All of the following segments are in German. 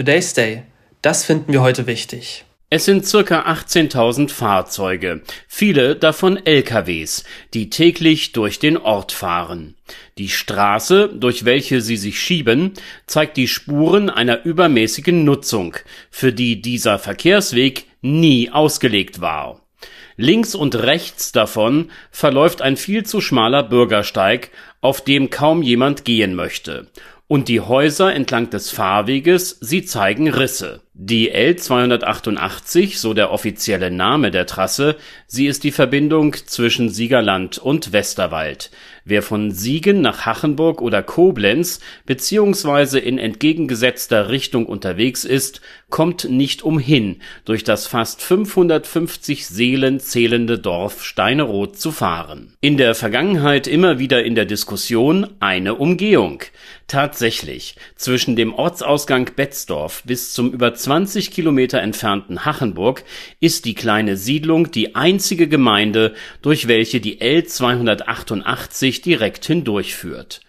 Today's Day. Das finden wir heute wichtig. Es sind circa 18.000 Fahrzeuge, viele davon LKWs, die täglich durch den Ort fahren. Die Straße, durch welche sie sich schieben, zeigt die Spuren einer übermäßigen Nutzung, für die dieser Verkehrsweg nie ausgelegt war. Links und rechts davon verläuft ein viel zu schmaler Bürgersteig, auf dem kaum jemand gehen möchte, und die Häuser entlang des Fahrweges, sie zeigen Risse die L 288, so der offizielle Name der Trasse, sie ist die Verbindung zwischen Siegerland und Westerwald. Wer von Siegen nach Hachenburg oder Koblenz beziehungsweise in entgegengesetzter Richtung unterwegs ist, kommt nicht umhin, durch das fast 550 Seelen zählende Dorf Steineroth zu fahren. In der Vergangenheit immer wieder in der Diskussion eine Umgehung. Tatsächlich, zwischen dem Ortsausgang Betzdorf bis zum über 20 Kilometer entfernten Hachenburg ist die kleine Siedlung die einzige Gemeinde, durch welche die L 288 direkt hindurchführt.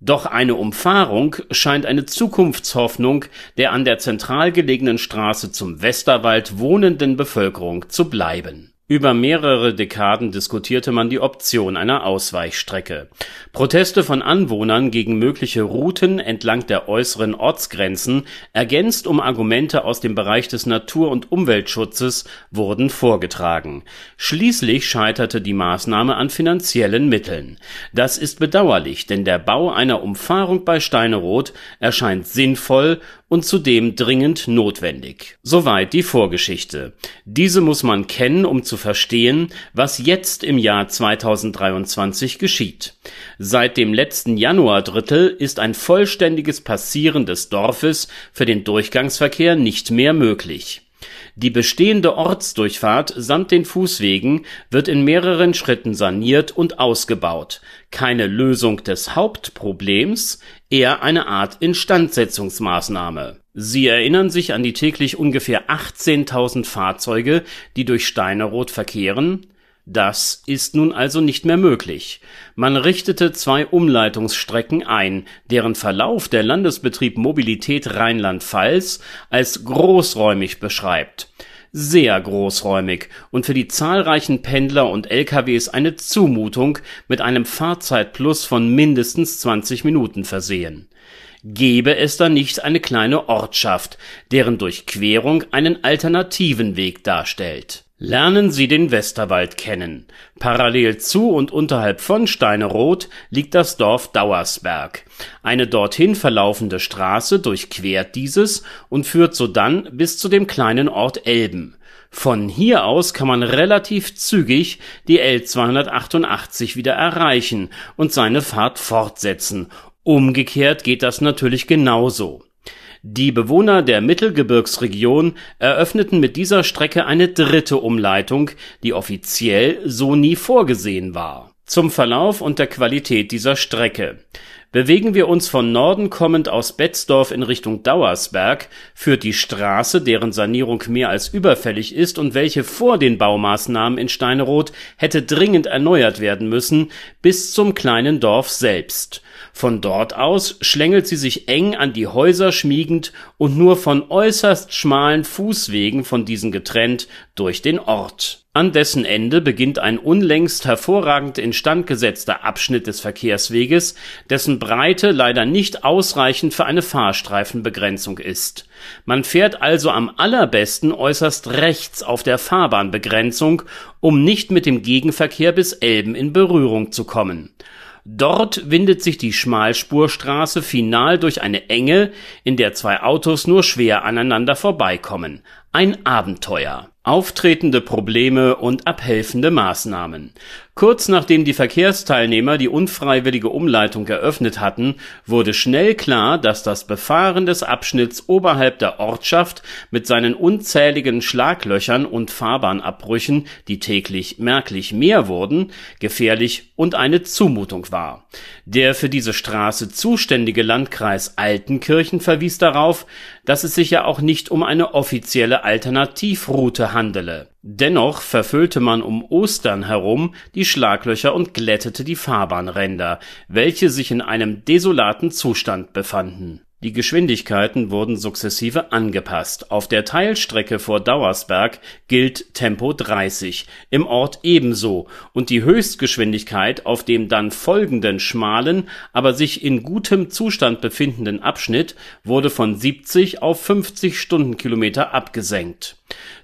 Doch eine Umfahrung scheint eine Zukunftshoffnung der an der zentral gelegenen Straße zum Westerwald wohnenden Bevölkerung zu bleiben über mehrere Dekaden diskutierte man die Option einer Ausweichstrecke. Proteste von Anwohnern gegen mögliche Routen entlang der äußeren Ortsgrenzen, ergänzt um Argumente aus dem Bereich des Natur und Umweltschutzes, wurden vorgetragen. Schließlich scheiterte die Maßnahme an finanziellen Mitteln. Das ist bedauerlich, denn der Bau einer Umfahrung bei Steineroth erscheint sinnvoll und zudem dringend notwendig. Soweit die Vorgeschichte. Diese muss man kennen, um zu verstehen, was jetzt im Jahr 2023 geschieht. Seit dem letzten Januardrittel ist ein vollständiges Passieren des Dorfes für den Durchgangsverkehr nicht mehr möglich. Die bestehende Ortsdurchfahrt samt den Fußwegen wird in mehreren Schritten saniert und ausgebaut. Keine Lösung des Hauptproblems, eher eine Art Instandsetzungsmaßnahme. Sie erinnern sich an die täglich ungefähr 18.000 Fahrzeuge, die durch Steineroth verkehren? Das ist nun also nicht mehr möglich. Man richtete zwei Umleitungsstrecken ein, deren Verlauf der Landesbetrieb Mobilität Rheinland-Pfalz als großräumig beschreibt. Sehr großräumig und für die zahlreichen Pendler und LKWs eine Zumutung mit einem Fahrzeitplus von mindestens 20 Minuten versehen. Gäbe es da nicht eine kleine Ortschaft, deren Durchquerung einen alternativen Weg darstellt Lernen Sie den Westerwald kennen. Parallel zu und unterhalb von Steineroth liegt das Dorf Dauersberg. Eine dorthin verlaufende Straße durchquert dieses und führt sodann bis zu dem kleinen Ort Elben. Von hier aus kann man relativ zügig die L 288 wieder erreichen und seine Fahrt fortsetzen. Umgekehrt geht das natürlich genauso die Bewohner der Mittelgebirgsregion eröffneten mit dieser Strecke eine dritte Umleitung, die offiziell so nie vorgesehen war. Zum Verlauf und der Qualität dieser Strecke Bewegen wir uns von Norden kommend aus Betzdorf in Richtung Dauersberg, führt die Straße, deren Sanierung mehr als überfällig ist und welche vor den Baumaßnahmen in Steineroth hätte dringend erneuert werden müssen, bis zum kleinen Dorf selbst von dort aus schlängelt sie sich eng an die Häuser schmiegend und nur von äußerst schmalen Fußwegen von diesen getrennt durch den Ort. An dessen Ende beginnt ein unlängst hervorragend instand gesetzter Abschnitt des Verkehrsweges, dessen Breite leider nicht ausreichend für eine Fahrstreifenbegrenzung ist. Man fährt also am allerbesten äußerst rechts auf der Fahrbahnbegrenzung, um nicht mit dem Gegenverkehr bis Elben in Berührung zu kommen Dort windet sich die Schmalspurstraße final durch eine Enge, in der zwei Autos nur schwer aneinander vorbeikommen. Ein Abenteuer Auftretende Probleme und abhelfende Maßnahmen. Kurz nachdem die Verkehrsteilnehmer die unfreiwillige Umleitung eröffnet hatten, wurde schnell klar, dass das Befahren des Abschnitts oberhalb der Ortschaft mit seinen unzähligen Schlaglöchern und Fahrbahnabbrüchen, die täglich merklich mehr wurden, gefährlich und eine Zumutung war. Der für diese Straße zuständige Landkreis Altenkirchen verwies darauf, dass es sich ja auch nicht um eine offizielle Alternativroute handele. Dennoch verfüllte man um Ostern herum die Schlaglöcher und glättete die Fahrbahnränder, welche sich in einem desolaten Zustand befanden Die Geschwindigkeiten wurden sukzessive angepasst. Auf der Teilstrecke vor Dauersberg gilt Tempo 30, im Ort ebenso, und die Höchstgeschwindigkeit auf dem dann folgenden schmalen, aber sich in gutem Zustand befindenden Abschnitt wurde von 70 auf 50 Stundenkilometer abgesenkt.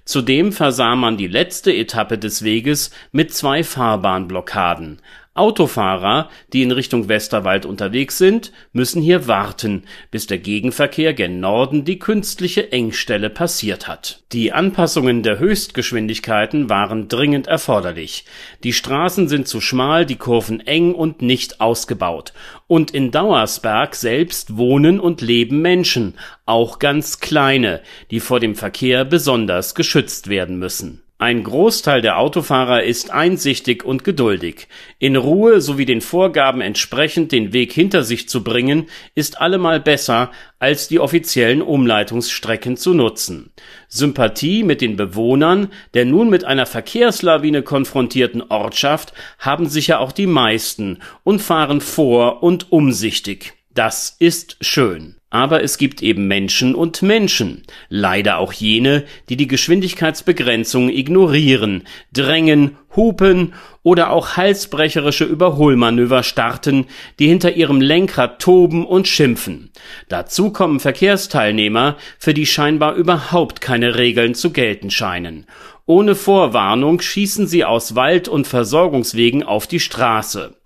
Zudem versah man die letzte Etappe des Weges mit zwei Fahrbahnblockaden Autofahrer, die in Richtung Westerwald unterwegs sind, müssen hier warten, bis der Gegenverkehr gen Norden die künstliche Engstelle passiert hat. Die Anpassungen der Höchstgeschwindigkeiten waren dringend erforderlich. Die Straßen sind zu schmal, die Kurven eng und nicht ausgebaut. Und in Dauersberg selbst wohnen und leben Menschen, auch ganz kleine, die vor dem Verkehr besonders geschützt werden müssen ein Großteil der Autofahrer ist einsichtig und geduldig. In Ruhe sowie den Vorgaben entsprechend den Weg hinter sich zu bringen, ist allemal besser, als die offiziellen Umleitungsstrecken zu nutzen. Sympathie mit den Bewohnern der nun mit einer Verkehrslawine konfrontierten Ortschaft haben sicher auch die meisten und fahren vor und umsichtig. Das ist schön. Aber es gibt eben Menschen und Menschen, leider auch jene, die die Geschwindigkeitsbegrenzung ignorieren, drängen, hupen oder auch halsbrecherische Überholmanöver starten, die hinter ihrem Lenkrad toben und schimpfen. Dazu kommen Verkehrsteilnehmer, für die scheinbar überhaupt keine Regeln zu gelten scheinen. Ohne Vorwarnung schießen sie aus Wald und Versorgungswegen auf die Straße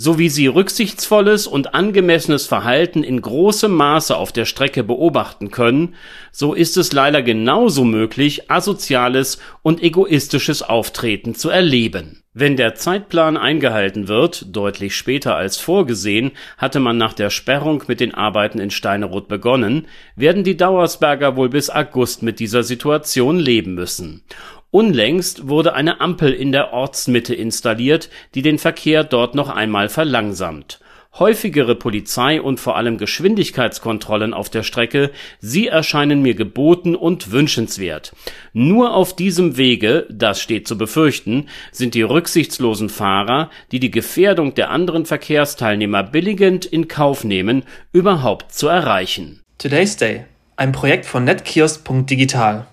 so wie sie rücksichtsvolles und angemessenes Verhalten in großem Maße auf der Strecke beobachten können, so ist es leider genauso möglich, asoziales und egoistisches Auftreten zu erleben. Wenn der Zeitplan eingehalten wird, deutlich später als vorgesehen, hatte man nach der Sperrung mit den Arbeiten in Steineroth begonnen, werden die Dauersberger wohl bis August mit dieser Situation leben müssen. Unlängst wurde eine Ampel in der Ortsmitte installiert, die den Verkehr dort noch einmal verlangsamt. Häufigere Polizei und vor allem Geschwindigkeitskontrollen auf der Strecke, sie erscheinen mir geboten und wünschenswert. Nur auf diesem Wege, das steht zu befürchten, sind die rücksichtslosen Fahrer, die die Gefährdung der anderen Verkehrsteilnehmer billigend in Kauf nehmen, überhaupt zu erreichen. Today's Day, ein Projekt von netkiosk.digital